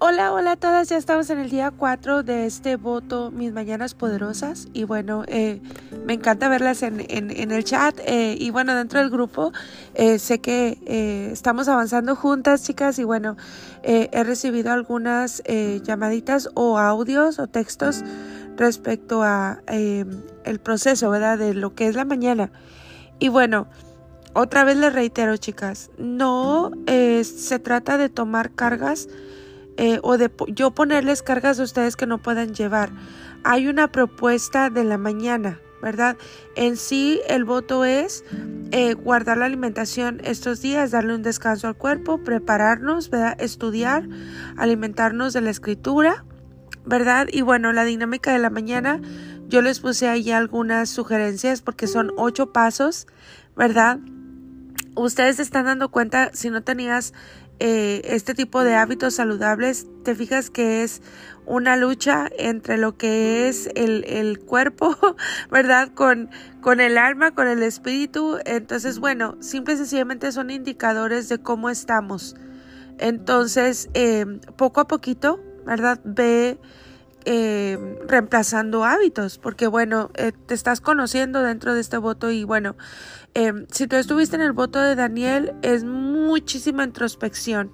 Hola, hola a todas, ya estamos en el día 4 de este voto Mis Mañanas Poderosas y bueno, eh, me encanta verlas en, en, el chat eh, y bueno, dentro del grupo eh, sé que estamos avanzando juntas chicas y bueno, he recibido algunas llamaditas o audios o textos respecto a el proceso, ¿verdad? De lo que es la mañana y bueno, otra vez les reitero chicas, no se trata de tomar cargas eh, o de yo ponerles cargas a ustedes que no puedan llevar. Hay una propuesta de la mañana, ¿verdad? En sí el voto es eh, guardar la alimentación estos días, darle un descanso al cuerpo, prepararnos, ¿verdad? Estudiar, alimentarnos de la escritura, ¿verdad? Y bueno, la dinámica de la mañana, yo les puse ahí algunas sugerencias porque son ocho pasos, ¿verdad? Ustedes están dando cuenta, si no tenías eh, este tipo de hábitos saludables, te fijas que es una lucha entre lo que es el, el cuerpo, ¿verdad? Con, con el alma, con el espíritu. Entonces, bueno, simple y sencillamente son indicadores de cómo estamos. Entonces, eh, poco a poquito, ¿verdad? Ve eh, reemplazando hábitos, porque bueno, te estás conociendo dentro de este voto y bueno, eh, si tú estuviste en el voto de Daniel, es muchísima introspección.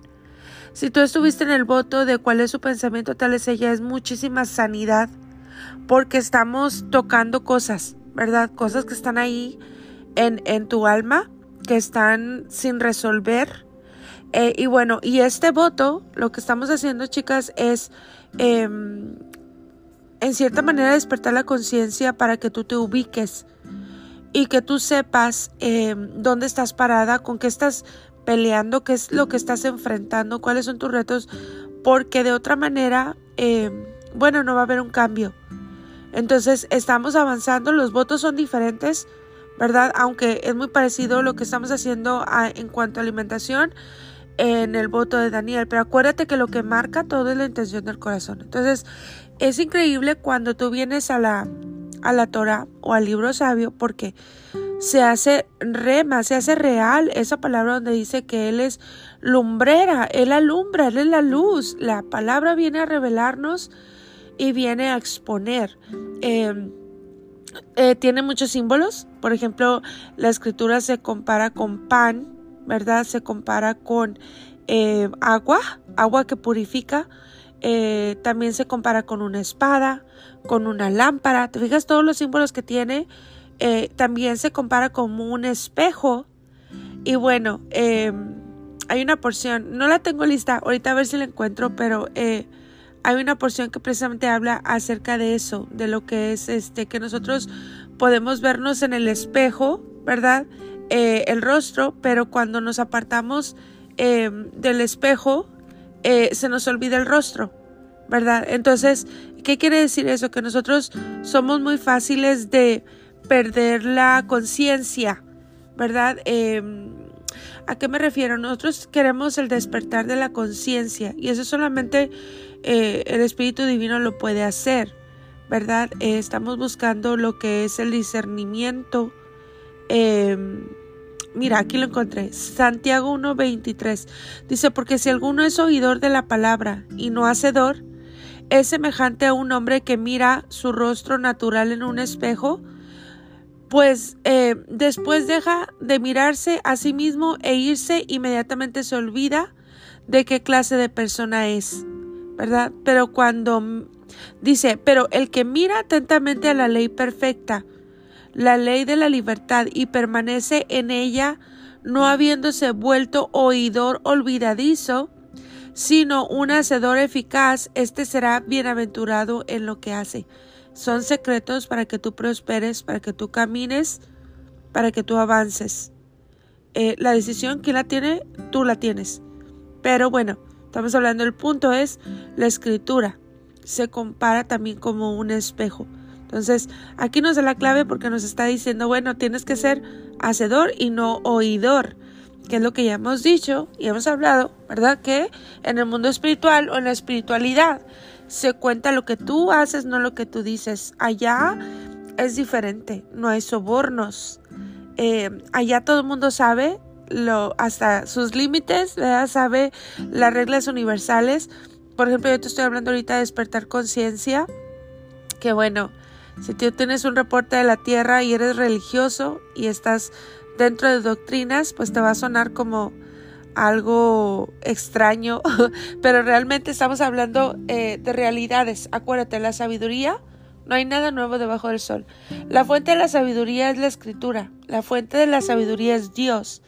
Si tú estuviste en el voto de cuál es su pensamiento, tal es ella, es muchísima sanidad, porque estamos tocando cosas, ¿verdad? Cosas que están ahí en, en tu alma, que están sin resolver. y bueno, y este voto, lo que estamos haciendo, chicas, es em, en cierta manera despertar la conciencia para que tú te ubiques y que tú sepas em, dónde estás parada, con qué estás peleando, qué es lo que estás enfrentando, cuáles son tus retos, porque de otra manera, em, bueno, no va a haber un cambio. Entonces, estamos avanzando, los votos son diferentes, ¿verdad? Aunque es muy parecido lo que estamos haciendo en cuanto a alimentación en el voto de Daniel, pero acuérdate que lo que marca todo es la intención del corazón. Entonces, es increíble cuando tú vienes a la, a la Torah o al libro sabio porque se hace rema, se hace real esa palabra donde dice que Él es lumbrera, Él alumbra, Él es la luz. La palabra viene a revelarnos y viene a exponer. Em, eh, tiene muchos símbolos, por ejemplo, la escritura se compara con pan, ¿verdad? Se compara con eh, agua, agua que purifica, eh, también se compara con una espada, con una lámpara. ¿Te fijas todos los símbolos que tiene? Eh, también se compara como un espejo. Y bueno, em, hay una porción, no la tengo lista, ahorita a ver si la encuentro, pero eh, hay una porción que precisamente habla acerca de eso, de lo que es este, que nosotros podemos vernos en el espejo, ¿verdad? el rostro, pero cuando nos apartamos em, del espejo, eh, se nos olvida el rostro, ¿verdad? Entonces, ¿qué quiere decir eso? Que nosotros somos muy fáciles de perder la conciencia, ¿verdad? Em, ¿A qué me refiero? Nosotros queremos el despertar de la conciencia y eso solamente eh, el Espíritu Divino lo puede hacer, ¿verdad? Eh, estamos buscando lo que es el discernimiento. Em, Mira, aquí lo encontré. Santiago 1.23. Dice, porque si alguno es oidor de la palabra y no hacedor, es semejante a un hombre que mira su rostro natural en un espejo, pues eh, después deja de mirarse a sí mismo e irse, inmediatamente se olvida de qué clase de persona es, ¿verdad? Pero cuando dice, pero el que mira atentamente a la ley perfecta, la ley de la libertad y permanece en ella, no habiéndose vuelto oidor olvidadizo, sino un hacedor eficaz, éste será bienaventurado en lo que hace. Son secretos para que tú prosperes, para que tú camines, para que tú avances. Eh, la decisión, ¿quién la tiene? Tú la tienes. Pero bueno, estamos hablando, el punto es la escritura. Se compara también como un espejo. Entonces, aquí nos da la clave porque nos está diciendo, bueno, tienes que ser hacedor y no oidor, que es lo que ya hemos dicho y hemos hablado, ¿verdad? Que en el mundo espiritual o en la espiritualidad se cuenta lo que tú haces, no lo que tú dices. Allá es diferente, no hay sobornos. Eh, allá todo el mundo sabe lo, hasta sus límites, ¿verdad? sabe las reglas universales por ejemplo, yo te estoy hablando ahorita de despertar conciencia, que bueno, si tú tienes un reporte de la tierra y eres religioso y estás dentro de doctrinas, pues te va a sonar como algo extraño, pero realmente estamos hablando eh, de realidades. Acuérdate, la sabiduría, no hay nada nuevo debajo del sol. La fuente de la sabiduría es la escritura, la fuente de la sabiduría es Dios.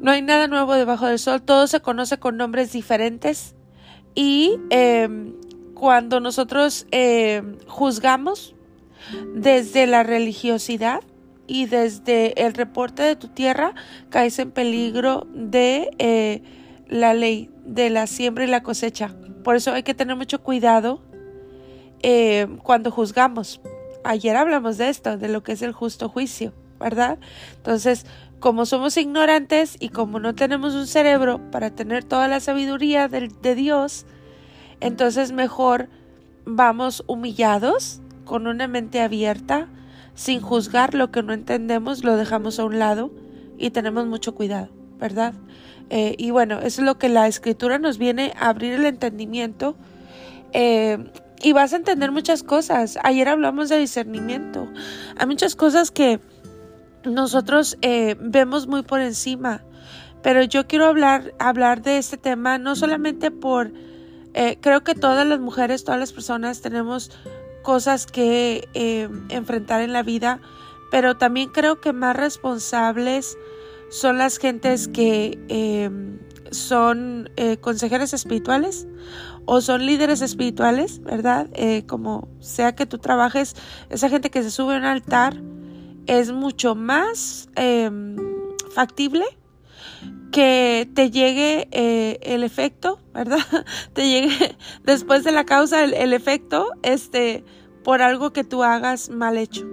No hay nada nuevo debajo del sol, todo se conoce con nombres diferentes y em, cuando nosotros em, juzgamos desde la religiosidad, y desde el reporte de tu tierra caes en peligro de eh, la ley de la siembra y la cosecha. Por eso hay que tener mucho cuidado eh, cuando juzgamos. Ayer hablamos de esto, de lo que es el justo juicio, ¿verdad? Entonces, como somos ignorantes y como no tenemos un cerebro para tener toda la sabiduría de, de Dios, entonces mejor vamos humillados, con una mente abierta, sin juzgar lo que no entendemos, lo dejamos a un lado y tenemos mucho cuidado, ¿verdad? Eh, y bueno, eso es lo que la escritura nos viene a abrir el entendimiento. Eh, y vas a entender muchas cosas. Ayer hablamos de discernimiento. Hay muchas cosas que nosotros eh, vemos muy por encima. Pero yo quiero hablar, hablar de este tema no solamente por... creo que todas las mujeres, todas las personas tenemos cosas que eh, enfrentar en la vida, pero también creo que más responsables son las gentes que em, son eh, consejeras espirituales o son líderes espirituales, ¿verdad? Eh, como sea que tú trabajes, esa gente que se sube a un altar es mucho más factible que te llegue el efecto, ¿verdad? te llegue después de la causa el, el efecto, este, por algo que tú hagas mal hecho.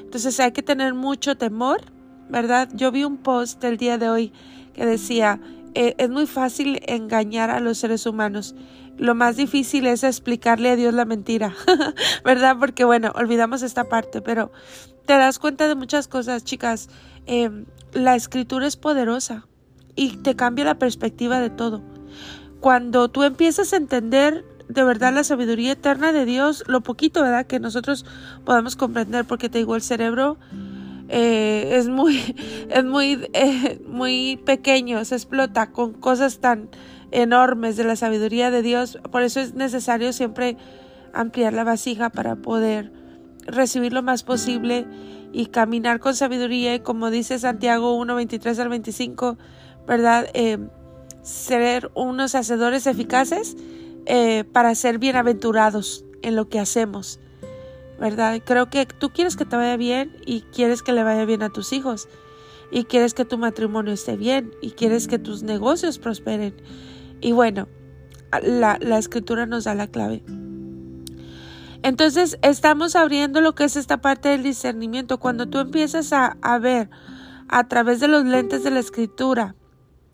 Entonces hay que tener mucho temor, ¿verdad? Yo vi un post del día de hoy que decía, eh, es muy fácil engañar a los seres humanos. Lo más difícil es explicarle a Dios la mentira, ¿verdad? Porque bueno, olvidamos esta parte, pero te das cuenta de muchas cosas, chicas. Em, la escritura es poderosa y te cambia la perspectiva de todo. Cuando tú empiezas a entender de verdad la sabiduría eterna de Dios, lo poquito, ¿verdad? Que nosotros podamos comprender, porque te digo, el cerebro eh, es muy, es muy, eh, muy pequeño, se explota con cosas tan enormes de la sabiduría de Dios. Por eso es necesario siempre ampliar la vasija para poder recibir lo más posible y caminar con sabiduría y como dice Santiago 1, 23 al 25, ¿verdad? Eh, ser unos hacedores eficaces eh, para ser bienaventurados en lo que hacemos, ¿verdad? Creo que tú quieres que te vaya bien y quieres que le vaya bien a tus hijos y quieres que tu matrimonio esté bien y quieres que tus negocios prosperen. Y bueno, la, escritura nos da la clave. Entonces estamos abriendo lo que es esta parte del discernimiento. Cuando tú empiezas a, a ver a través de los lentes de la escritura,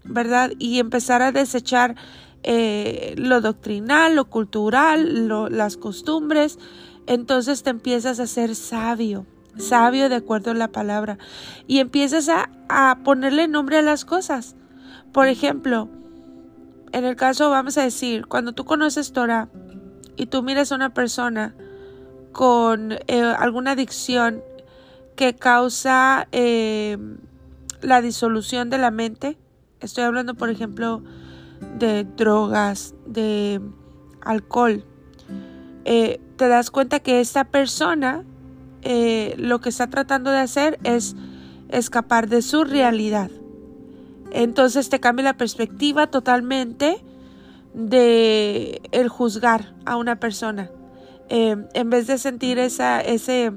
¿verdad? Y empezar a desechar eh, lo doctrinal, lo cultural, las costumbres, entonces te empiezas a ser sabio, sabio de acuerdo a la palabra, y empiezas a, ponerle nombre a las cosas. Por ejemplo, en el caso, vamos a decir, cuando tú conoces Torah y tú miras a una persona con eh, alguna adicción que causa eh, la disolución de la mente, estoy hablando, por ejemplo, de drogas, de alcohol, eh, te das cuenta que esta persona eh, lo que está tratando de hacer es escapar de su realidad. Entonces te cambia la perspectiva totalmente de el juzgar a una persona. Eh, en vez de sentir esa, ese,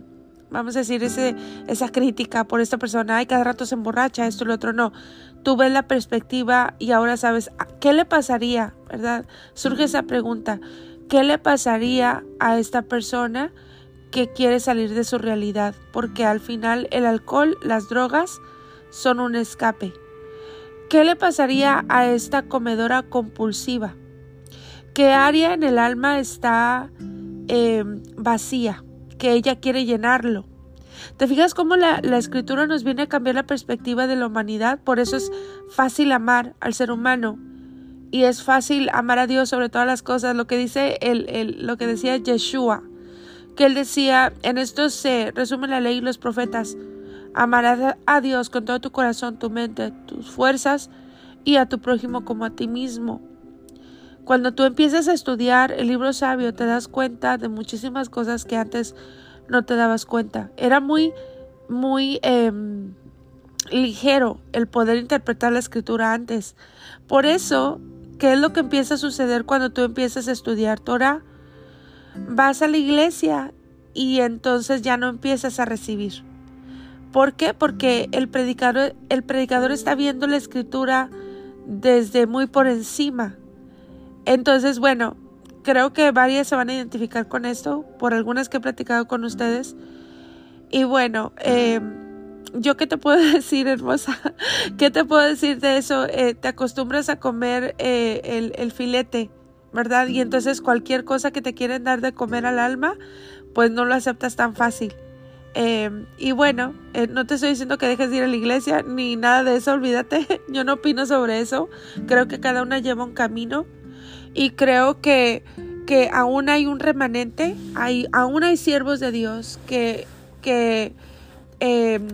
vamos a decir, ese, esa crítica por esta persona, ay, cada rato se emborracha, esto y lo otro, no tú ves la perspectiva y ahora sabes qué le pasaría, ¿verdad? Surge esa pregunta, ¿qué le pasaría a esta persona que quiere salir de su realidad? Porque al final el alcohol, las drogas son un escape. ¿Qué le pasaría a esta comedora compulsiva? ¿Qué área en el alma está em, vacía? Que ella quiere llenarlo. ¿Te fijas cómo la, escritura nos viene a cambiar la perspectiva de la humanidad? Por eso es fácil amar al ser humano y es fácil amar a Dios sobre todas las cosas. Lo que dice el, lo que decía Yeshua, que él decía, en esto se resume la ley y los profetas. Amarás a Dios con todo tu corazón, tu mente, tus fuerzas y a tu prójimo como a ti mismo. Cuando tú empiezas a estudiar el libro sabio te das cuenta de muchísimas cosas que antes no te dabas cuenta. Era muy, muy em, ligero el poder interpretar la escritura antes. Por eso, ¿qué es lo que empieza a suceder cuando tú empiezas a estudiar Torah? Vas a la iglesia y entonces ya no empiezas a recibir. ¿Por qué? Porque el predicador, el predicador está viendo la escritura desde muy por encima. Entonces, bueno, creo que varias se van a identificar con esto, por algunas que he platicado con ustedes. Y bueno, eh, yo qué te puedo decir, hermosa, qué te puedo decir de eso, eh, te acostumbras a comer eh, el, el, filete, ¿verdad? Y entonces cualquier cosa que te quieren dar de comer al alma, pues no lo aceptas tan fácil. y bueno, no te estoy diciendo que dejes de ir a la iglesia ni nada de eso, olvídate, yo no opino sobre eso, creo que cada una lleva un camino y creo que, que aún hay un remanente, hay, aún hay siervos de Dios que, que em,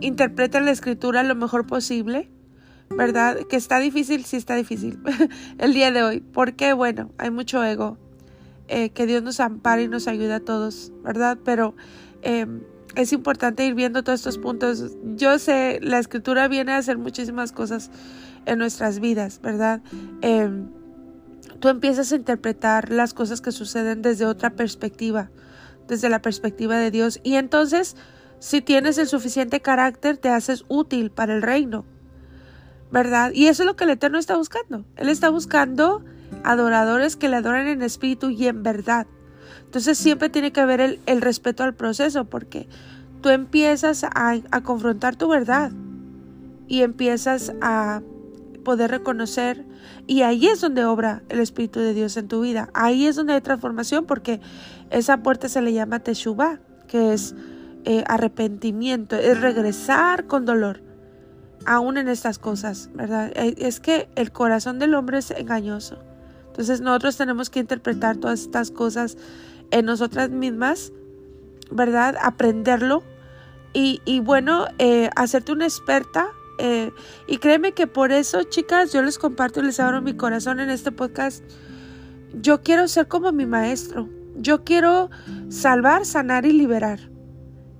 interpretan la escritura lo mejor posible, ¿verdad? Que está difícil, sí está difícil el día de hoy, porque bueno, hay mucho ego, eh, que Dios nos ampare y nos ayude a todos, ¿verdad? Pero em, es importante ir viendo todos estos puntos. Yo sé, la escritura viene a hacer muchísimas cosas en nuestras vidas, ¿verdad? Eh, tú empiezas a interpretar las cosas que suceden desde otra perspectiva, desde la perspectiva de Dios. Y entonces, si tienes el suficiente carácter, te haces útil para el reino, ¿verdad? Y eso es lo que el Eterno está buscando. Él está buscando adoradores que le adoren en espíritu y en verdad. Entonces siempre tiene que haber el, respeto al proceso porque tú empiezas a, a confrontar tu verdad y empiezas a poder reconocer y ahí es donde obra el Espíritu de Dios en tu vida. Ahí es donde hay transformación porque esa puerta se le llama Teshuvah, que es eh, arrepentimiento, es regresar con dolor, aún en estas cosas, ¿verdad? Eh, es que el corazón del hombre es engañoso. Entonces nosotros tenemos que interpretar todas estas cosas en nosotras mismas, ¿verdad? Aprenderlo y, bueno, eh, hacerte una experta eh, y créeme que por eso, chicas, yo les comparto y les abro mi corazón en este podcast. Yo quiero ser como mi maestro. Yo quiero salvar, sanar y liberar.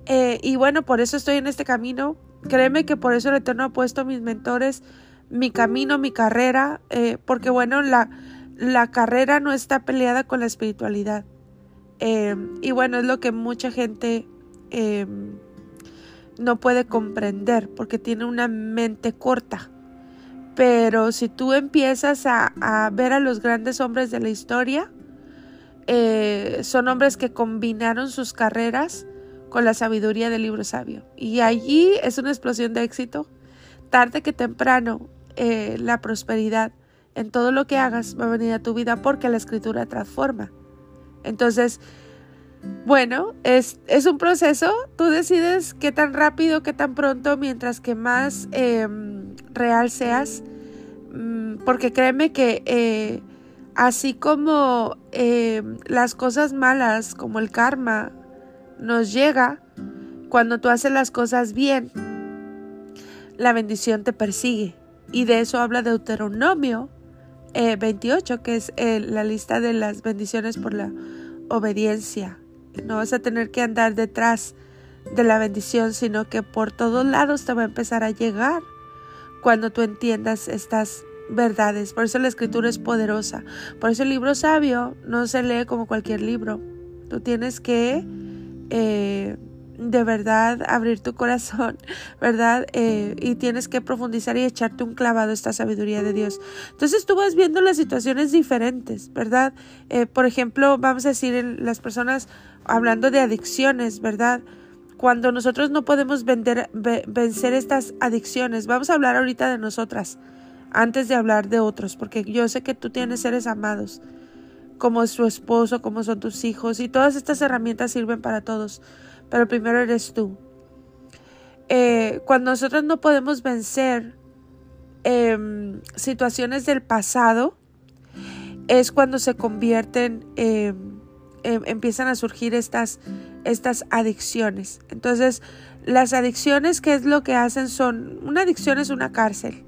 Eh, y bueno, por eso estoy en este camino. Créeme que por eso el Eterno ha puesto mis mentores, mi camino, mi carrera, eh, porque bueno, la carrera no está peleada con la espiritualidad. y bueno, es lo que mucha gente no puede comprender porque tiene una mente corta. Pero si tú empiezas a, ver a los grandes hombres de la historia, eh, son hombres que combinaron sus carreras con la sabiduría del libro sabio. Y allí es una explosión de éxito. Tarde que temprano, eh, la prosperidad en todo lo que hagas va a venir a tu vida porque la escritura transforma. Entonces, bueno, es, un proceso, tú decides qué tan rápido, qué tan pronto, mientras que más em, real seas, mm, porque créeme que eh, así como em, las cosas malas, como el karma, nos llega, cuando tú haces las cosas bien, la bendición te persigue. Y de eso habla Deuteronomio 28, eh, que es eh, la lista de las bendiciones por la obediencia. No vas a tener que andar detrás de la bendición, sino que por todos lados te va a empezar a llegar cuando tú entiendas estas verdades. Por eso la escritura es poderosa. Por eso el libro sabio no se lee como cualquier libro. Tú tienes que eh, de verdad abrir tu corazón, ¿verdad? Eh, y tienes que profundizar y echarte un clavado a esta sabiduría de Dios. Entonces tú vas viendo las situaciones diferentes, ¿verdad? Eh, por ejemplo, vamos a decir, las personas hablando de adicciones, ¿verdad? Cuando nosotros no podemos vencer estas adicciones, vamos a hablar ahorita de nosotras, antes de hablar de otros, porque yo sé que tú tienes seres amados como es tu esposo, como son tus hijos, y todas estas herramientas sirven para todos pero primero eres tú. Eh, cuando nosotros no podemos vencer em, situaciones del pasado, es cuando se convierten, em, em, empiezan a surgir estas, estas adicciones. Entonces, las adicciones, ¿qué es lo que hacen? Son, una adicción es una cárcel.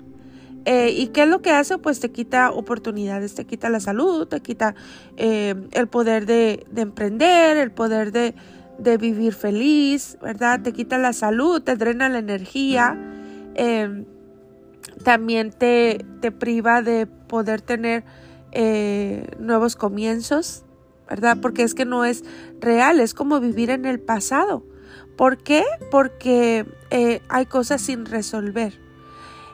Eh, ¿Y qué es lo que hace? Pues te quita oportunidades, te quita la salud, te quita el poder de, emprender, el poder de, de, vivir feliz, ¿verdad? Te quita la salud, te drena la energía, también te, te priva de poder tener eh, nuevos comienzos, ¿verdad? Porque es que no es real, es como vivir en el pasado. ¿Por qué? Porque eh, hay cosas sin resolver.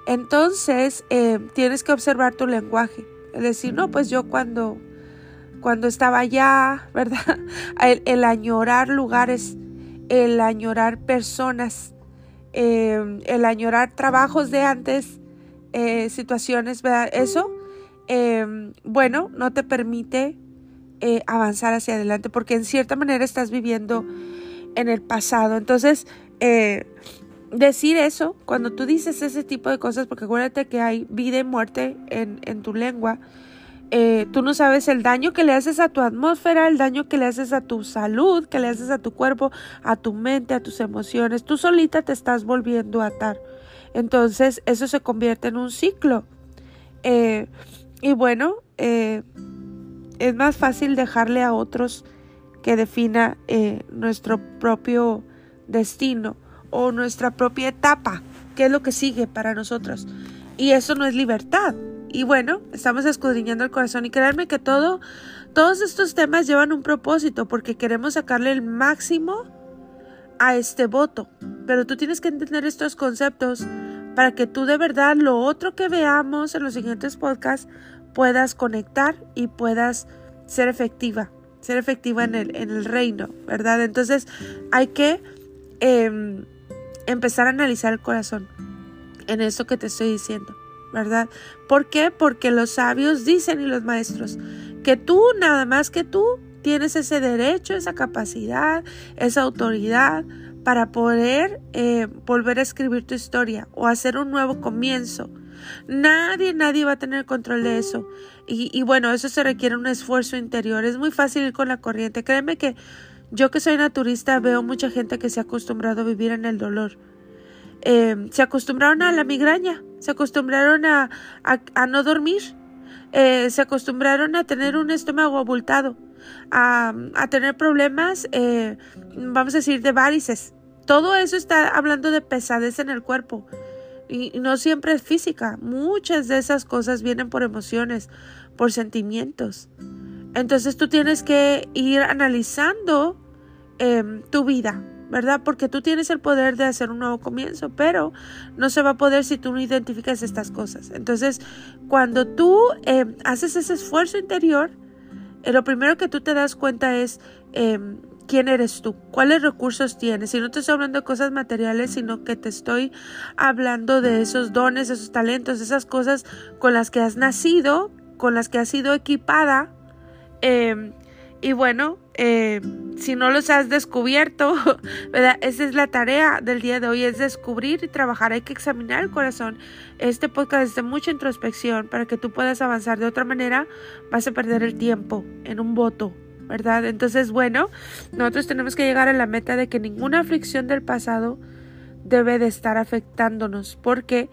Entonces, eh, tienes que observar tu lenguaje. Es decir, no, pues yo cuando, cuando estaba allá, ¿verdad? El, añorar lugares, el añorar personas, el añorar trabajos de antes, situaciones, ¿verdad? Eso Em, bueno, no te permite eh, avanzar hacia adelante porque en cierta manera estás viviendo en el pasado. Entonces, eh, decir eso, cuando tú dices ese tipo de cosas, porque acuérdate que hay vida y muerte en, tu lengua, eh, tú no sabes el daño que le haces a tu atmósfera, el daño que le haces a tu salud, que le haces a tu cuerpo, a tu mente, a tus emociones. Tú solita te estás volviendo a atar. Entonces, eso se convierte en un ciclo. Y bueno, eh, es más fácil dejarle a otros que defina eh, nuestro propio destino o nuestra propia etapa, qué es lo que sigue para nosotros. Y eso no es libertad. Y bueno, estamos escudriñando el corazón y créanme que todo, todos estos temas llevan un propósito porque queremos sacarle el máximo a este voto. Pero tú tienes que entender estos conceptos para que tú de verdad lo otro que veamos en los siguientes podcasts puedas conectar y puedas ser efectiva, ser efectiva en el, en el reino, ¿verdad? Entonces hay que em, empezar a analizar el corazón en eso que te estoy diciendo, ¿verdad? ¿Por qué? Porque los sabios dicen y los maestros que tú, nada más que tú, tienes ese derecho, esa capacidad, esa autoridad para poder eh, volver a escribir tu historia o hacer un nuevo comienzo. Nadie, nadie va a tener control de eso. Y, bueno, eso se requiere un esfuerzo interior. Es muy fácil ir con la corriente. Créeme que yo que soy naturista veo mucha gente que se ha acostumbrado a vivir en el dolor. Eh, se acostumbraron a la migraña, se acostumbraron a, a, no dormir, eh, se acostumbraron a tener un estómago abultado a, tener problemas, eh, vamos a decir, de varices. Todo eso está hablando de pesadez en el cuerpo. Y, no siempre es física. Muchas de esas cosas vienen por emociones, por sentimientos. Entonces tú tienes que ir analizando em, tu vida, ¿verdad? Porque tú tienes el poder de hacer un nuevo comienzo, pero no se va a poder si tú no identificas estas cosas. Entonces, cuando tú em, haces ese esfuerzo interior, eh, lo primero que tú te das cuenta es em, quién eres tú, cuáles recursos tienes. Y no te estoy hablando de cosas materiales, sino que te estoy hablando de esos dones, esos talentos, esas cosas con las que has nacido, con las que has sido equipada. Em, y bueno, eh, si no los has descubierto, ¿verdad? Esa es la tarea del día de hoy, es descubrir y trabajar. Hay que examinar el corazón. Este podcast es de mucha introspección para que tú puedas avanzar. De otra manera, vas a perder el tiempo en un voto, ¿verdad? Entonces, bueno, nosotros tenemos que llegar a la meta de que ninguna aflicción del pasado debe de estar afectándonos, porque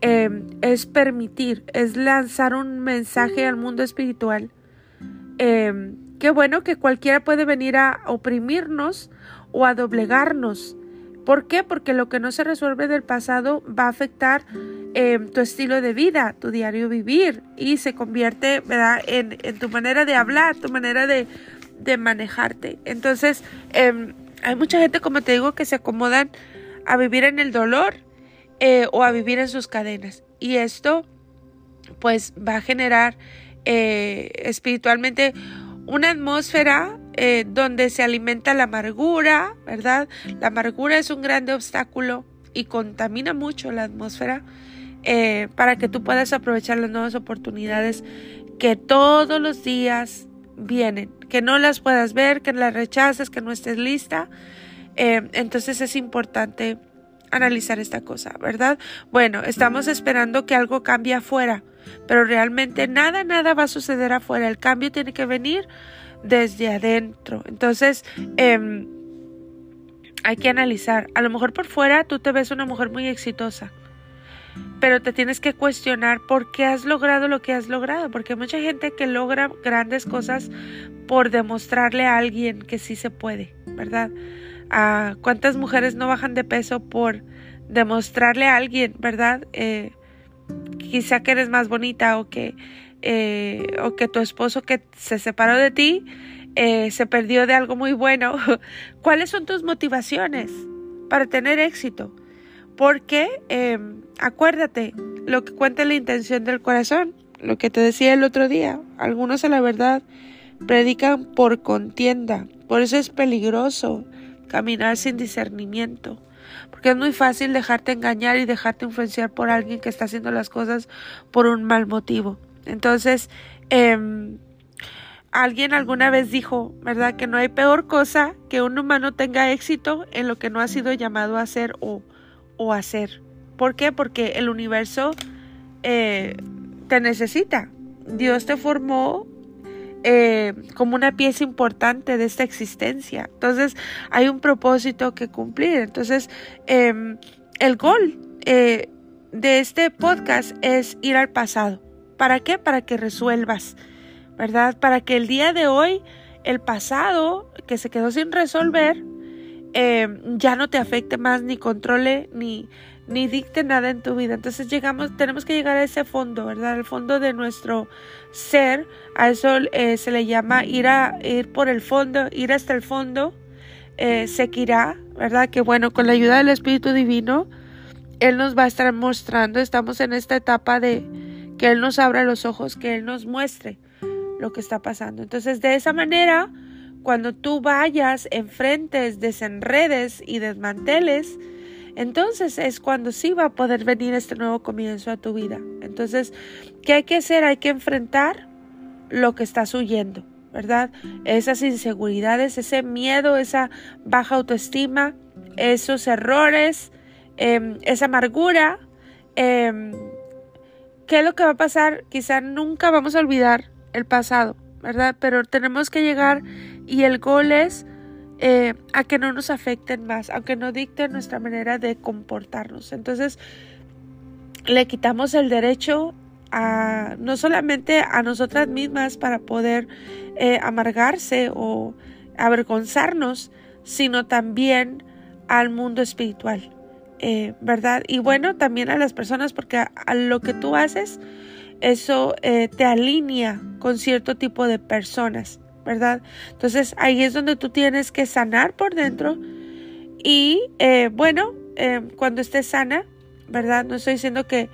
eh, es permitir, es lanzar un mensaje al mundo espiritual. Eh, Qué bueno que cualquiera puede venir a oprimirnos o a doblegarnos. ¿Por qué? Porque lo que no se resuelve del pasado va a afectar eh, tu estilo de vida, tu diario vivir y se convierte ¿verdad? En, tu manera de hablar, tu manera de, manejarte. Entonces, em, hay mucha gente, como te digo, que se acomodan a vivir en el dolor eh, o a vivir en sus cadenas. Y esto, pues, va a generar eh, espiritualmente una atmósfera eh, donde se alimenta la amargura, ¿verdad? La amargura es un grande obstáculo y contamina mucho la atmósfera eh, para que tú puedas aprovechar las nuevas oportunidades que todos los días vienen, que no las puedas ver, que las rechaces, que no estés lista. Eh, entonces es importante analizar esta cosa, ¿verdad? Bueno, estamos esperando que algo cambie afuera, pero realmente nada, nada va a suceder afuera. El cambio tiene que venir desde adentro. Entonces, em, hay que analizar. A lo mejor por fuera tú te ves una mujer muy exitosa, pero te tienes que cuestionar por qué has logrado lo que has logrado, porque hay mucha gente que logra grandes cosas por demostrarle a alguien que sí se puede, ¿verdad? ¿Cuántas mujeres no bajan de peso por demostrarle a alguien, ¿verdad? Eh, quizá que eres más bonita o que, eh, o que tu esposo que se separó de ti eh, se perdió de algo muy bueno. ¿Cuáles son tus motivaciones para tener éxito? Porque em, acuérdate, lo que cuenta la intención del corazón, lo que te decía el otro día, algunos a la verdad predican por contienda, por eso es peligroso caminar sin discernimiento, porque es muy fácil dejarte engañar y dejarte influenciar por alguien que está haciendo las cosas por un mal motivo. Entonces, em, alguien alguna vez dijo, ¿verdad? Que no hay peor cosa que un humano tenga éxito en lo que no ha sido llamado a hacer o, o hacer. ¿Por qué? Porque el universo eh, te necesita. Dios te formó eh, como una pieza importante de esta existencia. Entonces hay un propósito que cumplir. Entonces em, el gol eh, de este podcast es ir al pasado. ¿Para qué? Para que resuelvas, ¿verdad? Para que el día de hoy, el pasado que se quedó sin resolver, em, ya no te afecte más, ni controle, ni, ni dicte nada en tu vida. Entonces llegamos, tenemos que llegar a ese fondo, ¿verdad? Al fondo de nuestro ser. A eso eh, se le llama ir a ir por el fondo, ir hasta el fondo. Eh, Sekirá, ¿verdad? Que bueno, con la ayuda del Espíritu Divino, Él nos va a estar mostrando. Estamos en esta etapa de que Él nos abra los ojos, que Él nos muestre lo que está pasando. Entonces, de esa manera, cuando tú vayas, enfrentes, desenredes y desmanteles, entonces es cuando sí va a poder venir este nuevo comienzo a tu vida. Entonces, ¿qué hay que hacer? Hay que enfrentar lo que estás huyendo, ¿verdad? Esas inseguridades, ese miedo, esa baja autoestima, esos errores, em, esa amargura. Em, ¿Qué es lo que va a pasar? Quizá nunca vamos a olvidar el pasado, ¿verdad? Pero tenemos que llegar y el gol es eh, a que no nos afecten más, aunque no dicten nuestra manera de comportarnos. Entonces, le quitamos el derecho a no solamente a nosotras mismas para poder eh, amargarse o avergonzarnos, sino también al mundo espiritual, eh, ¿verdad? Y bueno, también a las personas, porque a, lo que tú haces, eso te alinea con cierto tipo de personas. ¿Verdad? Entonces ahí es donde tú tienes que sanar por dentro y eh, bueno, eh, cuando estés sana, ¿verdad? No estoy diciendo que,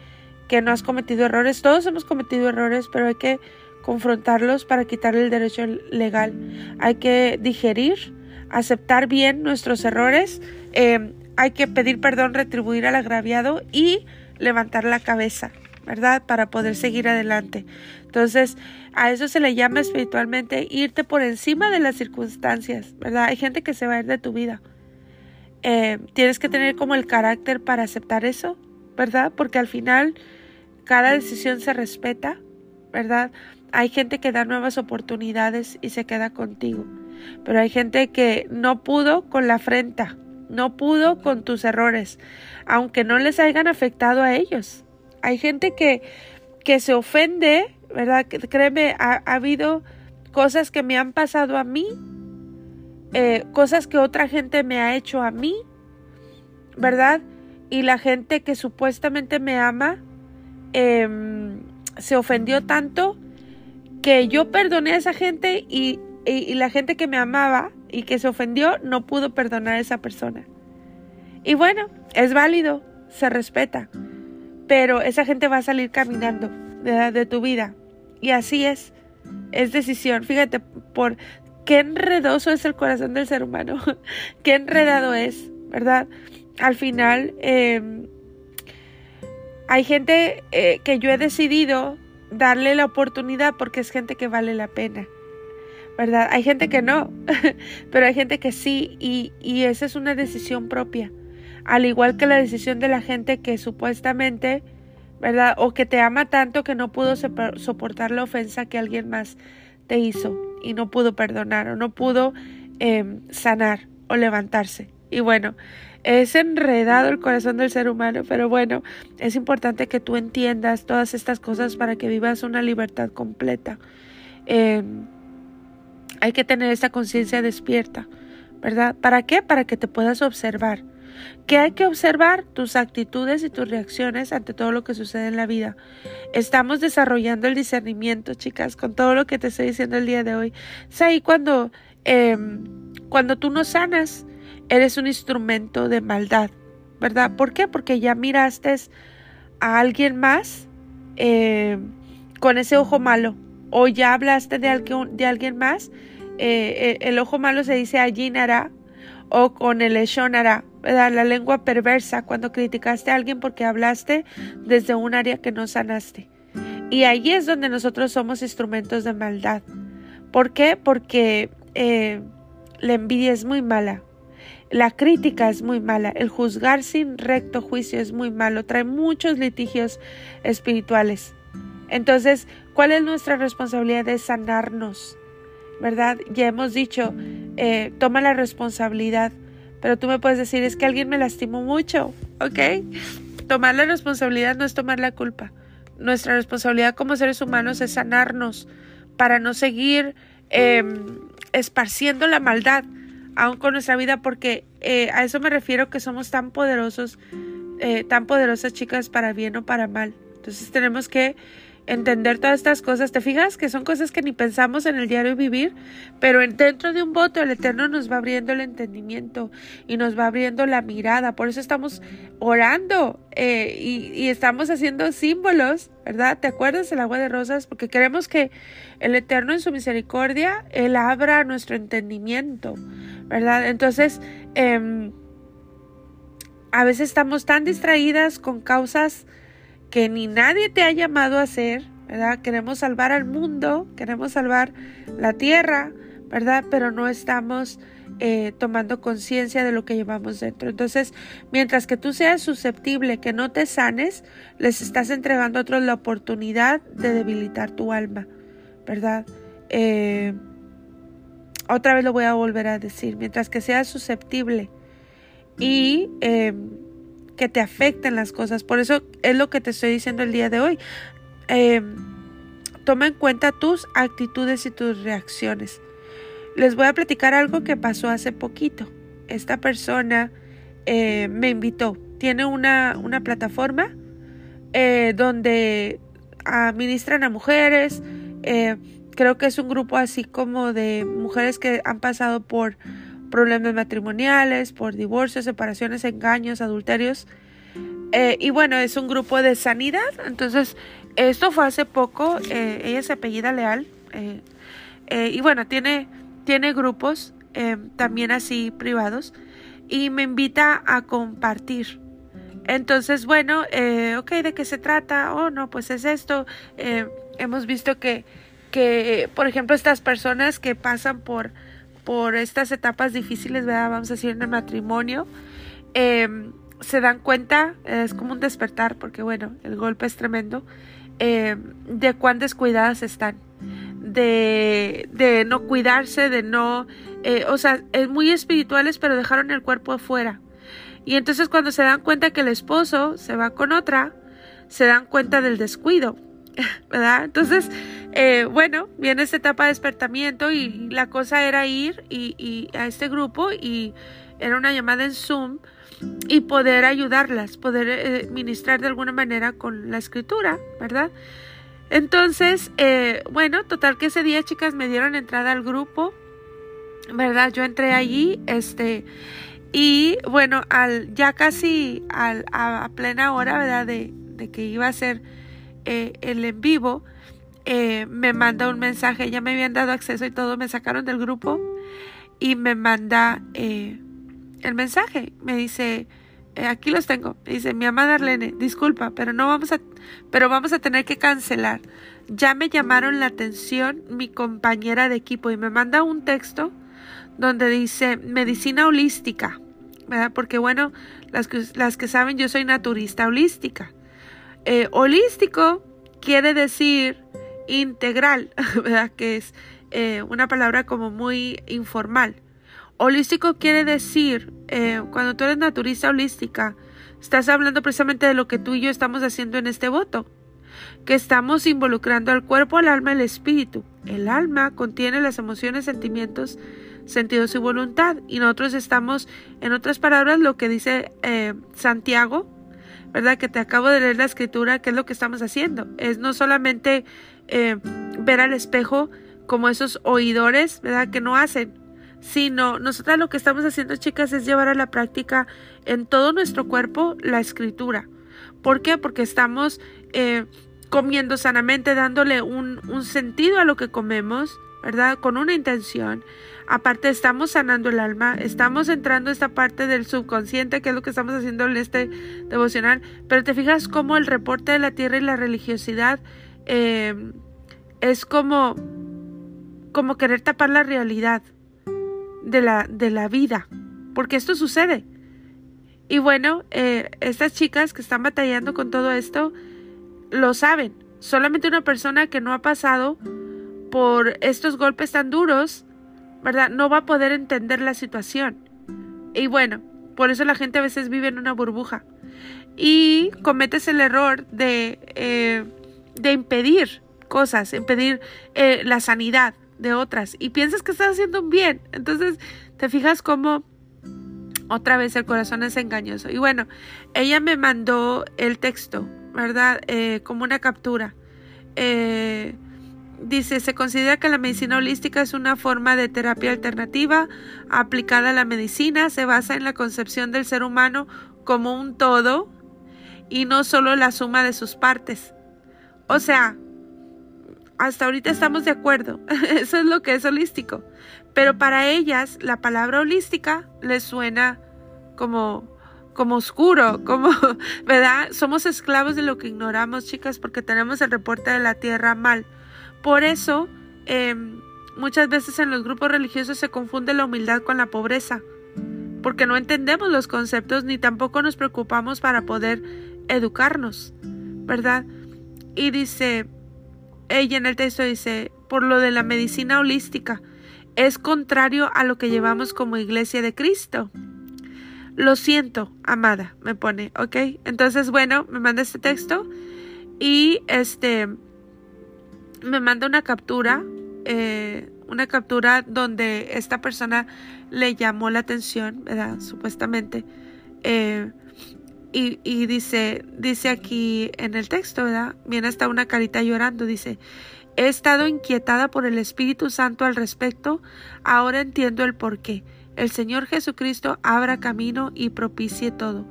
que no has cometido errores, todos hemos cometido errores, pero hay que confrontarlos para quitarle el derecho legal. Hay que digerir, aceptar bien nuestros errores, eh, hay que pedir perdón, retribuir al agraviado y levantar la cabeza, ¿verdad? Para poder seguir adelante. Entonces, a eso se le llama espiritualmente irte por encima de las circunstancias, ¿verdad? Hay gente que se va a ir de tu vida. Eh, tienes que tener como el carácter para aceptar eso, ¿verdad? Porque al final cada decisión se respeta, ¿verdad? Hay gente que da nuevas oportunidades y se queda contigo, pero hay gente que no pudo con la afrenta, no pudo con tus errores, aunque no les hayan afectado a ellos. Hay gente que, que se ofende ¿verdad? Créeme, ha, habido cosas que me han pasado a mí, eh, cosas que otra gente me ha hecho a mí, ¿verdad? Y la gente que supuestamente me ama em, se ofendió tanto que yo perdoné a esa gente y, y, la gente que me amaba y que se ofendió no pudo perdonar a esa persona. Y bueno, es válido, se respeta, pero esa gente va a salir caminando de, tu vida. Y así es, es decisión. Fíjate, por qué enredoso es el corazón del ser humano, qué enredado es, ¿verdad? Al final, em, hay gente eh, que yo he decidido darle la oportunidad porque es gente que vale la pena. ¿Verdad? Hay gente que no, pero hay gente que sí y, y esa es una decisión propia. Al igual que la decisión de la gente que supuestamente, ¿verdad? O que te ama tanto que no pudo soportar la ofensa que alguien más te hizo y no pudo perdonar o no pudo em, sanar o levantarse. Y bueno, es enredado el corazón del ser humano, pero bueno, es importante que tú entiendas todas estas cosas para que vivas una libertad completa. Em, hay que tener esta conciencia despierta, ¿verdad? ¿Para qué? Para que te puedas observar. ¿Qué hay que observar? Tus actitudes y tus reacciones ante todo lo que sucede en la vida. Estamos desarrollando el discernimiento, chicas, con todo lo que te estoy diciendo el día de hoy. Es ahí cuando, em, cuando tú no sanas, eres un instrumento de maldad, ¿verdad? ¿Por qué? Porque ya miraste a alguien más eh, con ese ojo malo o ya hablaste de, alguien, de alguien más. Eh, el, ojo malo se dice Nara o con el eshonara, la lengua perversa cuando criticaste a alguien porque hablaste desde un área que no sanaste. Y ahí es donde nosotros somos instrumentos de maldad. ¿Por qué? Porque eh, la envidia es muy mala. La crítica es muy mala, el juzgar sin recto juicio es muy malo, trae muchos litigios espirituales. Entonces, ¿cuál es nuestra responsabilidad de sanarnos? ¿Verdad? Ya hemos dicho, eh, toma la responsabilidad, pero tú me puedes decir, es que alguien me lastimó mucho, ¿ok? Tomar la responsabilidad no es tomar la culpa. Nuestra responsabilidad como seres humanos es sanarnos para no seguir em, esparciendo la maldad aún con nuestra vida, porque eh, a eso me refiero que somos tan poderosos, eh, tan poderosas chicas para bien o para mal. Entonces tenemos que entender todas estas cosas. ¿Te fijas que son cosas que ni pensamos en el diario vivir? Pero dentro de un voto el Eterno nos va abriendo el entendimiento y nos va abriendo la mirada. Por eso estamos orando eh, y, estamos haciendo símbolos, ¿verdad? ¿Te acuerdas del agua de rosas? Porque queremos que el Eterno en su misericordia, Él abra nuestro entendimiento, ¿verdad? Entonces, em, a veces estamos tan distraídas con causas que ni nadie te ha llamado a hacer, ¿verdad? Queremos salvar al mundo, queremos salvar la tierra, ¿verdad? Pero no estamos eh, tomando conciencia de lo que llevamos dentro. Entonces, mientras que tú seas susceptible, que no te sanes, les estás entregando a otros la oportunidad de debilitar tu alma, ¿verdad? Eh, otra vez lo voy a volver a decir, mientras que seas susceptible y... Eh, que te afecten las cosas. Por eso es lo que te estoy diciendo el día de hoy. Em, toma en cuenta tus actitudes y tus reacciones. Les voy a platicar algo que pasó hace poquito. Esta persona eh, me invitó. Tiene una, una plataforma eh, donde administran a mujeres. Eh, creo que es un grupo así como de mujeres que han pasado por problemas matrimoniales, por divorcios, separaciones, engaños, adulterios. Eh, y bueno, es un grupo de sanidad. Entonces, esto fue hace poco. Eh, ella se apellida Leal. Eh, y bueno, tiene, tiene grupos también así privados. Y me invita a compartir. Entonces, bueno, ok, ¿de qué se trata? Oh, no, pues es esto. hemos visto que, que, por ejemplo, estas personas que pasan por por estas etapas difíciles, ¿verdad? Vamos a decir en el matrimonio, em, se dan cuenta, es como un despertar, porque bueno, el golpe es tremendo, em, de cuán descuidadas están, de, de no cuidarse, de no, eh, o sea, es muy espirituales, pero dejaron el cuerpo afuera. Y entonces cuando se dan cuenta que el esposo se va con otra, se dan cuenta del descuido, ¿verdad? Entonces, eh, bueno, viene esta etapa de despertamiento y la cosa era ir y, a este grupo y era una llamada en Zoom y poder ayudarlas, poder eh, ministrar de alguna manera con la escritura, ¿verdad? Entonces, eh, bueno, total que ese día, chicas, me dieron entrada al grupo, ¿verdad? Yo entré allí, este, y bueno, al, ya casi a, plena hora, ¿verdad? De que iba a ser el en vivo, eh, me manda un mensaje, ya me habían dado acceso y todo, me sacaron del grupo y me manda eh, el mensaje, me dice, eh, aquí los tengo, me dice, mi amada Arlene, disculpa, pero no vamos a, pero vamos a tener que cancelar. Ya me llamaron la atención mi compañera de equipo y me manda un texto donde dice medicina holística ¿verdad? Porque bueno, las que, las que saben, yo soy naturista holística. Eh, holístico quiere decir integral, ¿verdad? Que es eh, una palabra como muy informal. Holístico quiere decir, eh, cuando tú eres naturista holística, estás hablando precisamente de lo que tú y yo estamos haciendo en este voto, que estamos involucrando al cuerpo, al alma al espíritu. El alma contiene las emociones, sentimientos, sentidos y voluntad. Y nosotros estamos, en otras palabras, lo que dice Santiago, ¿verdad? Que te acabo de leer la escritura, ¿qué es lo que estamos haciendo? Es no solamente eh, ver al espejo como esos oidores, ¿verdad? Que no hacen, sino nosotras lo que estamos haciendo, chicas, es llevar a la práctica en todo nuestro cuerpo la escritura. ¿Por qué? Porque estamos eh, comiendo sanamente, dándole un, un sentido a lo que comemos, ¿verdad? Con una intención. Aparte, estamos sanando el alma, estamos entrando a esta parte del subconsciente, que es lo que estamos haciendo en este devocional. Pero te fijas cómo el reporte de la tierra y la religiosidad eh, es como, como querer tapar la realidad de la, de la vida, porque esto sucede. Y bueno, eh, estas chicas que están batallando con todo esto lo saben. Solamente una persona que no ha pasado por estos golpes tan duros, ¿verdad? No va a poder entender la situación. Y bueno, por eso la gente a veces vive en una burbuja. Y cometes el error de, eh, de impedir cosas, impedir eh, la sanidad de otras. Y piensas que estás haciendo un bien. Entonces te fijas cómo otra vez el corazón es engañoso. Y bueno, ella me mandó el texto, ¿verdad? Eh, como una captura. Eh, Dice, se considera que la medicina holística es una forma de terapia alternativa aplicada a la medicina, se basa en la concepción del ser humano como un todo y no solo la suma de sus partes. O sea, hasta ahorita estamos de acuerdo, eso es lo que es holístico, pero para ellas la palabra holística les suena como como oscuro, como, ¿verdad? Somos esclavos de lo que ignoramos, chicas, porque tenemos el reporte de la tierra mal. Por eso, em, muchas veces en los grupos religiosos se confunde la humildad con la pobreza, porque no entendemos los conceptos ni tampoco nos preocupamos para poder educarnos, ¿verdad? Y dice, ella en el texto dice, por lo de la medicina holística, es contrario a lo que llevamos como iglesia de Cristo. Lo siento, amada, me pone, ¿ok? Entonces, bueno, me manda este texto y este me manda una captura, eh, una captura donde esta persona le llamó la atención, ¿verdad? Supuestamente. Eh, y, y, dice, dice aquí en el texto, ¿verdad? Viene hasta una carita llorando, dice, he estado inquietada por el Espíritu Santo al respecto, ahora entiendo el por qué. El Señor Jesucristo abra camino y propicie todo.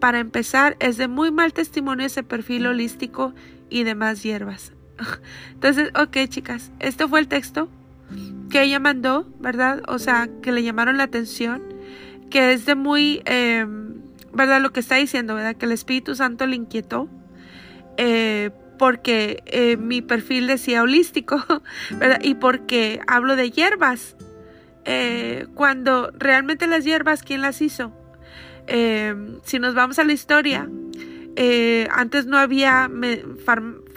Para empezar, es de muy mal testimonio ese perfil holístico y demás hierbas. Entonces, ok, chicas, este fue el texto que ella mandó, ¿verdad? O sea, que le llamaron la atención, que es de muy, em, ¿verdad? Lo que está diciendo, ¿verdad? Que el Espíritu Santo le inquietó, eh, porque eh, mi perfil decía holístico, ¿verdad? Y porque hablo de hierbas, eh, cuando realmente las hierbas, ¿quién las hizo? Em, si nos vamos a la historia, eh, antes no había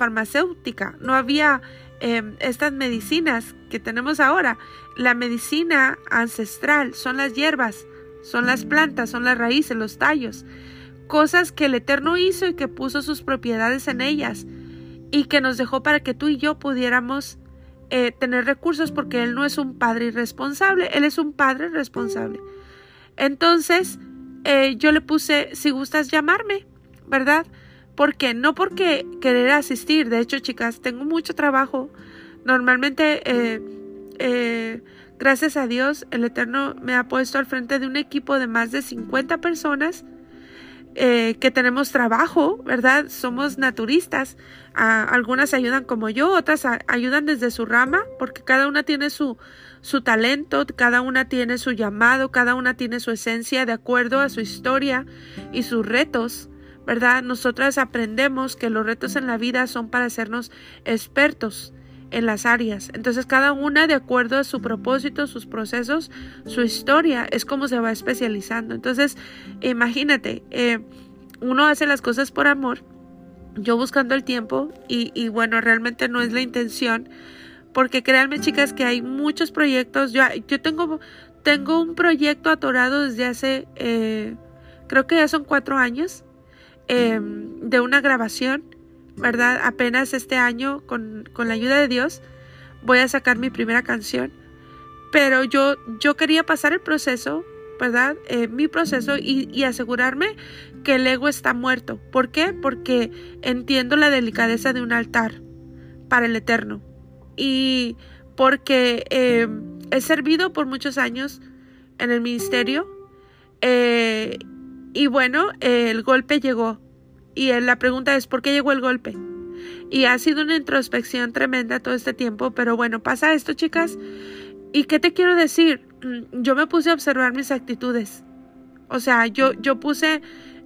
farmacéutica, no había em, estas medicinas que tenemos ahora. La medicina ancestral son las hierbas, son las plantas, son las raíces, los tallos, cosas que el Eterno hizo y que puso sus propiedades en ellas y que nos dejó para que tú y yo pudiéramos eh, tener recursos porque Él no es un padre irresponsable, Él es un padre responsable. Entonces, eh, yo le puse, si gustas llamarme, ¿verdad? Porque no porque querer asistir, de hecho, chicas, tengo mucho trabajo. Normalmente, eh, eh, gracias a Dios, el Eterno me ha puesto al frente de un equipo de más de 50 personas eh, que tenemos trabajo, ¿verdad? Somos naturistas. algunas ayudan como yo, otras ayudan desde su rama, porque cada una tiene su, su talento, cada una tiene su llamado, cada una tiene su esencia de acuerdo a su historia y sus retos. ¿Verdad? Nosotras aprendemos que los retos en la vida son para hacernos expertos en las áreas. Entonces cada una de acuerdo a su propósito, sus procesos, su historia, es como se va especializando. Entonces, imagínate, eh, uno hace las cosas por amor, yo buscando el tiempo y, y, bueno, realmente no es la intención, porque créanme chicas que hay muchos proyectos, yo, yo tengo, tengo un proyecto atorado desde hace, eh, creo que ya son cuatro años, eh, de una grabación ¿verdad? Apenas este año, con, la ayuda de Dios, voy a sacar mi primera canción. Pero yo, yo quería pasar el proceso, ¿verdad? Eh, mi proceso y, asegurarme que el ego está muerto. ¿Por qué? Porque entiendo la delicadeza de un altar para el eterno. Y porque eh, he servido por muchos años en el ministerio. Eh, y bueno, el golpe llegó y la pregunta es, ¿por qué llegó el golpe? Y ha sido una introspección tremenda todo este tiempo, pero bueno, pasa esto, chicas. ¿Y qué te quiero decir? Mm, yo me puse a observar mis actitudes. O sea, yo, yo puse,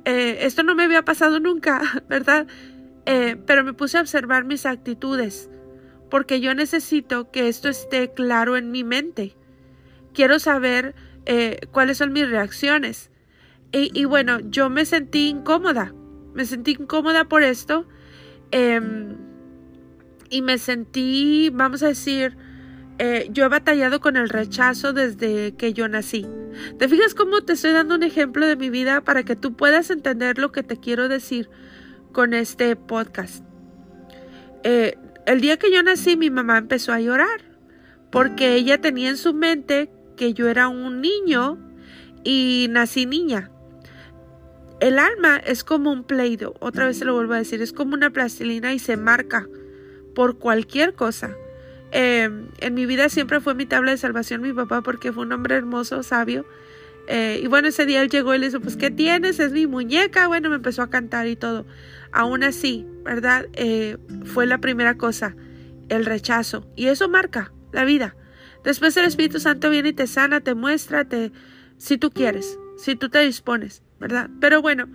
eh, esto no me había pasado nunca, ¿verdad? Eh, pero me puse a observar mis actitudes, porque yo necesito que esto esté claro en mi mente. Quiero saber eh, cuáles son mis reacciones. Y bueno, yo me sentí incómoda me sentí incómoda por esto em, y me sentí, vamos a decir, eh, yo he batallado con el rechazo desde que yo nací. ¿Te fijas cómo te estoy dando un ejemplo de mi vida para que tú puedas entender lo que te quiero decir con este podcast? Eh, el día que yo nací mi mamá empezó a llorar porque ella tenía en su mente que yo era un niño y nací niña. El alma es como un pleido, otra vez se lo vuelvo a decir, es como una plastilina y se marca por cualquier cosa. Em, en mi vida siempre fue mi tabla de salvación mi papá porque fue un hombre hermoso, sabio. Eh, y bueno, ese día él llegó y le dijo, pues, ¿qué tienes? Es mi muñeca. Bueno, me empezó a cantar y todo. Aún así, ¿verdad? Eh, fue la primera cosa, el rechazo. Y eso marca la vida. Después el Espíritu Santo viene y te sana, te muestra, te, si tú quieres, si tú te dispones. ¿Verdad? Pero bueno,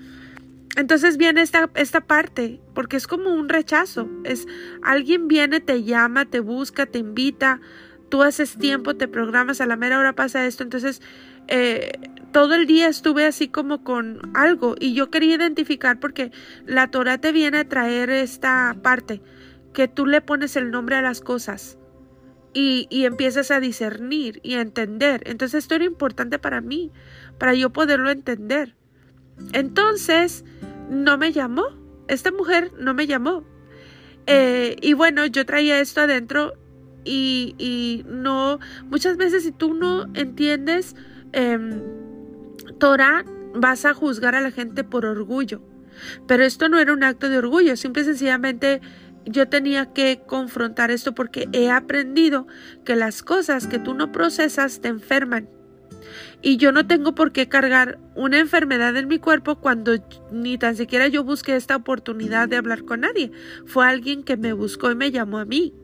entonces viene esta, esta parte, porque es como un rechazo. Es alguien viene, te llama, te busca, te invita, tú haces tiempo, te programas, a la mera hora pasa esto. Entonces, eh, todo el día estuve así como con algo y yo quería identificar porque la Torah te viene a traer esta parte, que tú le pones el nombre a las cosas. Y, y empiezas a discernir y a entender. Entonces esto era importante para mí, para yo poderlo entender. Entonces, no me llamó. Esta mujer no me llamó. Eh, y bueno, yo traía esto adentro y, y, no, muchas veces si tú no entiendes eh, Torah, vas a juzgar a la gente por orgullo. Pero esto no era un acto de orgullo, simple y sencillamente yo tenía que confrontar esto porque he aprendido que las cosas que tú no procesas te enferman y yo no tengo por qué cargar una enfermedad en mi cuerpo cuando ni tan siquiera yo busqué esta oportunidad de hablar con nadie. Fue alguien que me buscó y me llamó a mí.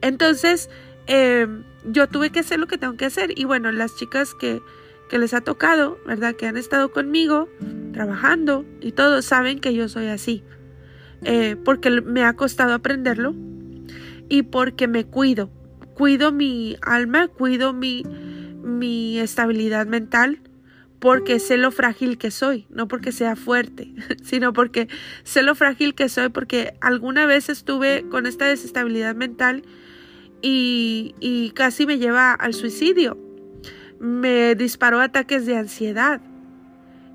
Entonces, eh, yo tuve que hacer lo que tengo que hacer. Y bueno, las chicas que, que les ha tocado, ¿verdad? Que han estado conmigo, trabajando y todo, saben que yo soy así. Eh, porque me ha costado aprenderlo y porque me cuido. Cuido mi alma, cuido mi, mi estabilidad mental porque sé lo frágil que soy, no porque sea fuerte, sino porque sé lo frágil que soy porque alguna vez estuve con esta desestabilidad mental y, y casi me lleva al suicidio. Me disparó ataques de ansiedad.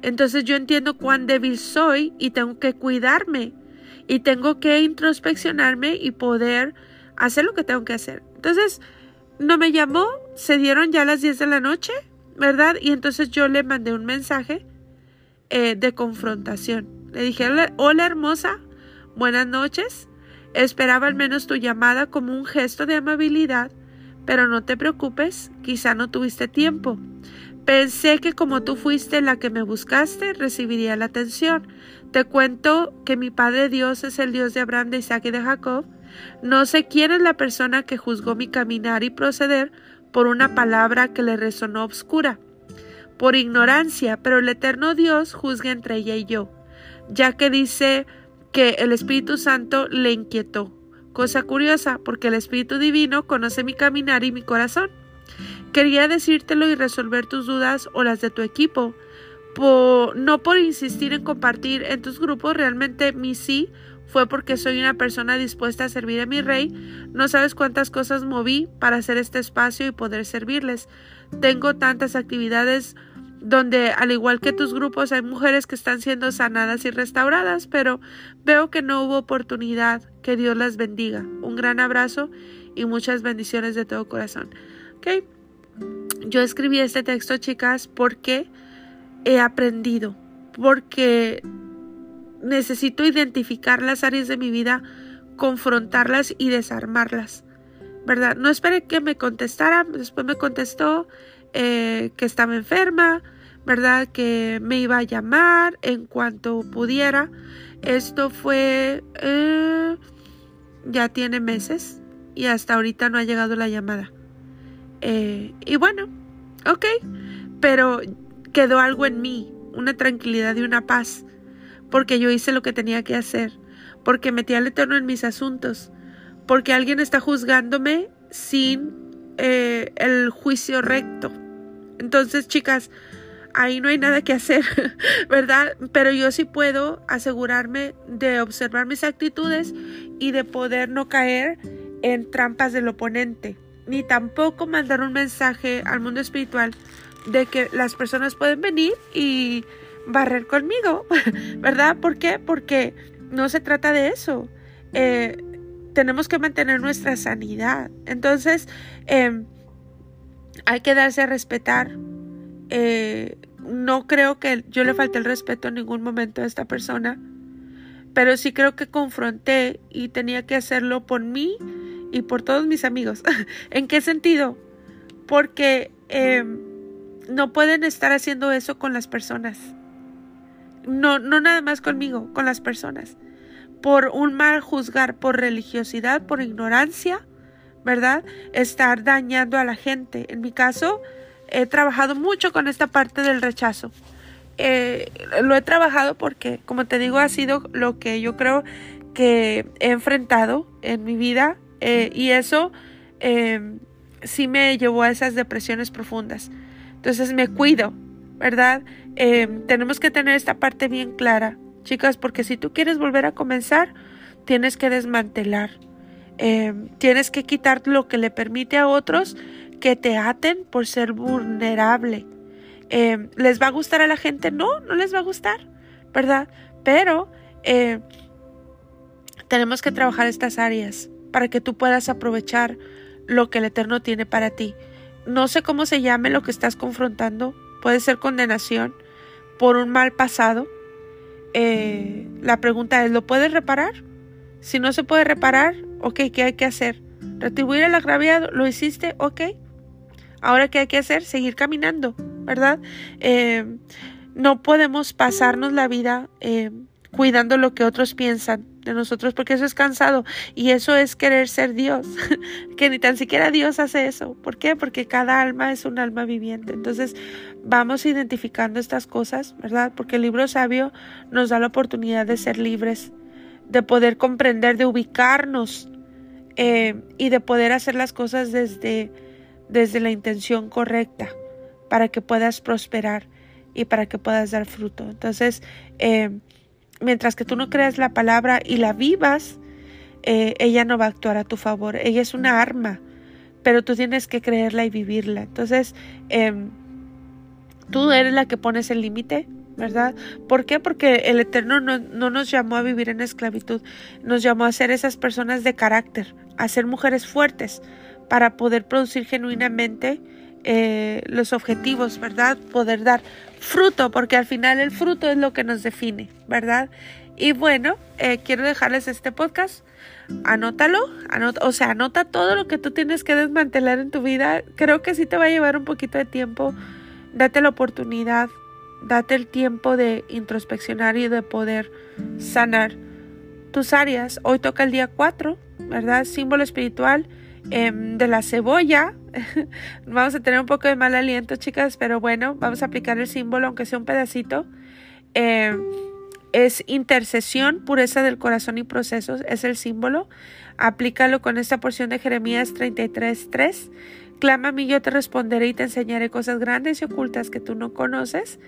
Entonces yo entiendo cuán débil soy y tengo que cuidarme y tengo que introspeccionarme y poder hacer lo que tengo que hacer. Entonces, no me llamó, se dieron ya las 10 de la noche, ¿verdad? Y entonces yo le mandé un mensaje eh, de confrontación. Le dije, hola hermosa, buenas noches. Esperaba al menos tu llamada como un gesto de amabilidad, pero no te preocupes, quizá no tuviste tiempo. Pensé que como tú fuiste la que me buscaste, recibiría la atención. Te cuento que mi Padre Dios es el Dios de Abraham, de Isaac y de Jacob, no sé quién es la persona que juzgó mi caminar y proceder por una palabra que le resonó obscura, por ignorancia, pero el eterno Dios juzga entre ella y yo, ya que dice que el Espíritu Santo le inquietó. cosa curiosa, porque el Espíritu Divino conoce mi caminar y mi corazón. Quería decírtelo y resolver tus dudas o las de tu equipo. no por insistir en compartir en tus grupos, realmente mi sí fue porque soy una persona dispuesta a servir a mi rey. No sabes cuántas cosas moví para hacer este espacio y poder servirles. Tengo tantas actividades donde al igual que tus grupos hay mujeres que están siendo sanadas y restauradas, pero veo que no hubo oportunidad. Que Dios las bendiga. Un gran abrazo y muchas bendiciones de todo corazón. Yo escribí este texto, chicas, porque he aprendido, porque necesito identificar las áreas de mi vida, confrontarlas y desarmarlas. ¿Verdad? No esperé que me contestara, después me contestó eh, que estaba enferma, ¿verdad? Que me iba a llamar en cuanto pudiera. Esto fue... Eh, ya tiene meses y hasta ahorita no ha llegado la llamada. Eh, y bueno, ok, pero quedó algo en mí, una tranquilidad y una paz, porque yo hice lo que tenía que hacer, porque metí al Eterno en mis asuntos, porque alguien está juzgándome sin eh, el juicio recto. Entonces, chicas, ahí no hay nada que hacer, ¿verdad? Pero yo sí puedo asegurarme de observar mis actitudes y de poder no caer en trampas del oponente, ni tampoco mandar un mensaje al mundo espiritual de que las personas pueden venir y barrer conmigo, ¿verdad? ¿Por qué? Porque no se trata de eso. Eh, tenemos que mantener nuestra sanidad. Entonces, em, hay que darse a respetar. Eh, no creo que yo le falte el respeto en ningún momento a esta persona, pero sí creo que confronté y tenía que hacerlo por mí y por todos mis amigos. ¿En qué sentido? Porque em, no pueden estar haciendo eso con las personas. No, no nada más conmigo, con las personas. Por un mal juzgar, por religiosidad, por ignorancia, ¿verdad? Estar dañando a la gente. En mi caso, he trabajado mucho con esta parte del rechazo. Eh, lo he trabajado porque, como te digo, ha sido lo que yo creo que he enfrentado en mi vida eh, y eso em, sí me llevó a esas depresiones profundas. Entonces me cuido, ¿verdad? Em, tenemos que tener esta parte bien clara, chicas, porque si tú quieres volver a comenzar, tienes que desmantelar, em, tienes que quitar lo que le permite a otros que te aten por ser vulnerable. Eh, ¿Les va a gustar a la gente? No, no les va a gustar, ¿verdad? Pero tenemos que trabajar estas áreas para que tú puedas aprovechar lo que el Eterno tiene para ti. No sé cómo se llame lo que estás confrontando. Puede ser condenación por un mal pasado. Eh, la pregunta es, ¿lo puedes reparar? Si no se puede reparar, ok, ¿qué hay que hacer? ¿Retribuir el agraviado? ¿Lo hiciste? Ok. Ahora, ¿qué hay que hacer? Seguir caminando, ¿verdad? Eh, no podemos pasarnos la vida eh, cuidando lo que otros piensan de nosotros porque eso es cansado y eso es querer ser Dios, que ni tan siquiera Dios hace eso. ¿Por qué? Porque cada alma es un alma viviente. Entonces vamos identificando estas cosas, ¿verdad? Porque el libro sabio nos da la oportunidad de ser libres, de poder comprender, de ubicarnos eh, y de poder hacer las cosas desde desde la intención correcta para que puedas prosperar y para que puedas dar fruto. Entonces, eh, mientras que tú no creas la palabra y la vivas, eh, ella no va a actuar a tu favor. Ella es una arma, pero tú tienes que creerla y vivirla. Entonces, em, tú eres la que pones el límite, ¿verdad? ¿Por qué? Porque el Eterno no, no, nos llamó a vivir en esclavitud, nos llamó a ser esas personas de carácter, a ser mujeres fuertes, para poder producir genuinamente eh, los objetivos, ¿verdad? Poder dar fruto, porque al final el fruto es lo que nos define, ¿verdad? Y bueno, eh, quiero dejarles este podcast. Anótalo, o sea, anota todo lo que tú tienes que desmantelar en tu vida. Creo que sí te va a llevar un poquito de tiempo. Date la oportunidad, date el tiempo de introspeccionar y de poder sanar tus áreas. Hoy toca el día 4, ¿verdad? Símbolo espiritual Em, de la cebolla. vamos a tener un poco de mal aliento, chicas, pero bueno, vamos a aplicar el símbolo, aunque sea un pedacito. Em, es intercesión, pureza del corazón y procesos, es el símbolo. Aplícalo con esta porción de Jeremías 33.3. Clama a mí, yo te responderé y te enseñaré cosas grandes y ocultas que tú no conoces.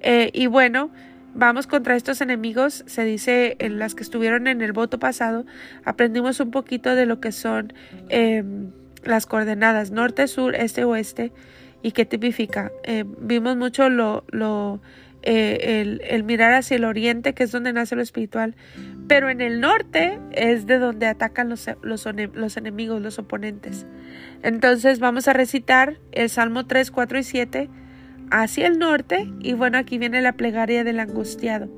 Eh, y bueno, vamos contra estos enemigos. Se dice en las que estuvieron en el voto pasado, aprendimos un poquito de lo que son em, las coordenadas norte, sur, este, oeste y qué tipifica. Eh, vimos mucho lo, lo eh, el, mirar hacia el oriente, que es donde nace lo espiritual, pero en el norte es de donde atacan los, los, los enemigos, los oponentes. Entonces vamos a recitar el Salmo 3, 4 y 7 hacia el norte y bueno, aquí viene la plegaria del angustiado,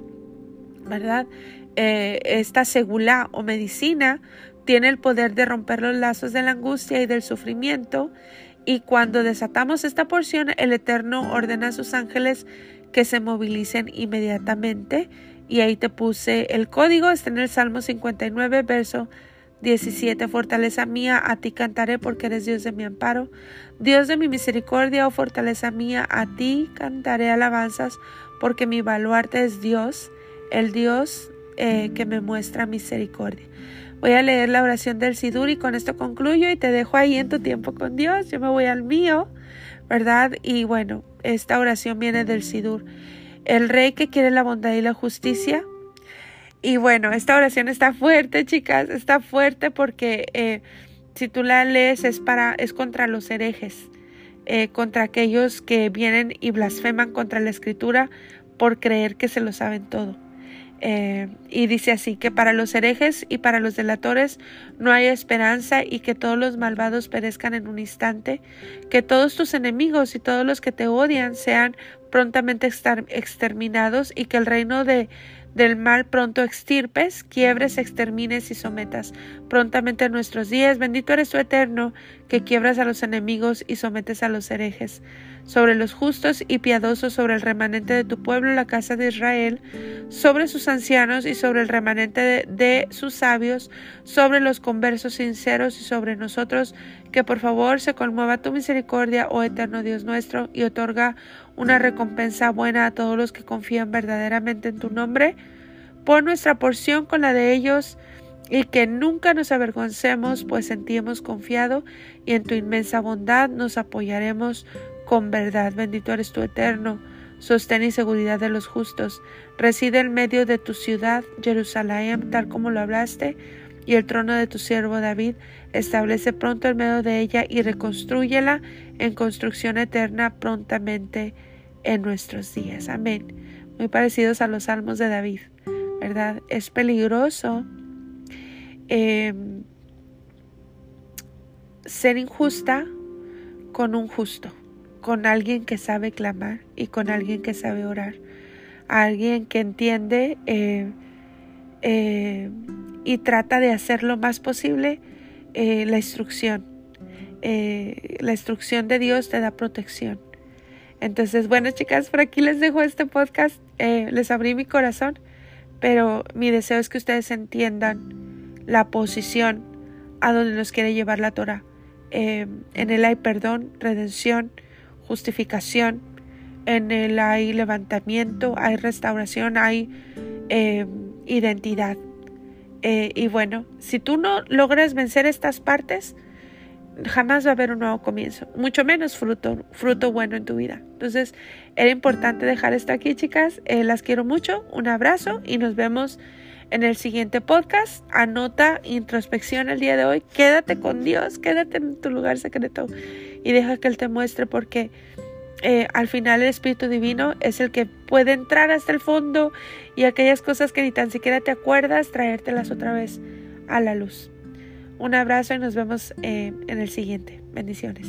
¿verdad? Eh, esta segula o medicina tiene el poder de romper los lazos de la angustia y del sufrimiento y cuando desatamos esta porción, el Eterno ordena a sus ángeles que se movilicen inmediatamente. Y ahí te puse el código, está en el Salmo 59, verso 17. Fortaleza mía, a ti cantaré porque eres Dios de mi amparo. Dios de mi misericordia, oh fortaleza mía, a ti cantaré alabanzas porque mi baluarte es Dios, el Dios eh, que me muestra misericordia. Voy a leer la oración del Sidur y con esto concluyo y te dejo ahí en tu tiempo con Dios. Yo me voy al mío, ¿verdad? Y bueno, esta oración viene del Sidur. El rey que quiere la bondad y la justicia. Y bueno, esta oración está fuerte, chicas, está fuerte porque eh, si tú la lees es para, es contra los herejes, eh, contra aquellos que vienen y blasfeman contra la escritura por creer que se lo saben todo. Eh, y dice así, que para los herejes y para los delatores no hay esperanza y que todos los malvados perezcan en un instante, que todos tus enemigos y todos los que te odian sean prontamente exterminados y que el reino de, del mal pronto extirpes, quiebres, extermines y sometas prontamente en nuestros días. Bendito eres tu eterno, que quiebras a los enemigos y sometes a los herejes. Sobre los justos y piadosos, sobre el remanente de tu pueblo, la casa de Israel, sobre sus ancianos y sobre el remanente de, sus sabios, sobre los conversos sinceros y sobre nosotros, que por favor se conmueva tu misericordia, oh eterno Dios nuestro, y otorga una recompensa buena a todos los que confían verdaderamente en tu nombre, por nuestra porción con la de ellos, y que nunca nos avergoncemos, pues en ti hemos confiado, y en tu inmensa bondad nos apoyaremos con verdad. Bendito eres tu eterno, sostén y seguridad de los justos. Reside en medio de tu ciudad, Jerusalén, tal como lo hablaste, y el trono de tu siervo David, establece pronto en medio de ella y reconstrúyela en construcción eterna prontamente en nuestros días. Amén. Muy parecidos a los salmos de David, ¿verdad? Es peligroso em, ser injusta con un justo, con alguien que sabe clamar y con alguien que sabe orar, alguien que entiende eh, eh, y trata de hacer lo más posible eh, la instrucción. La instrucción de Dios te da protección. Entonces, bueno, chicas, por aquí les dejo este podcast. Les abrí mi corazón, pero mi deseo es que ustedes entiendan la posición a donde nos quiere llevar la Torah. en él hay perdón, redención, justificación. En él hay levantamiento, hay restauración, hay identidad. Eh, y bueno, si tú no logras vencer estas partes, jamás va a haber un nuevo comienzo, mucho menos fruto, fruto bueno en tu vida. Entonces, era importante dejar esto aquí, chicas. Eh, las quiero mucho, un abrazo y nos vemos en el siguiente podcast. Anota introspección el día de hoy. Quédate con Dios, quédate en tu lugar secreto y deja que Él te muestre porque eh, al final el Espíritu Divino es el que puede entrar hasta el fondo y aquellas cosas que ni tan siquiera te acuerdas, traértelas otra vez a la luz. Un abrazo y nos vemos eh, en el siguiente. Bendiciones.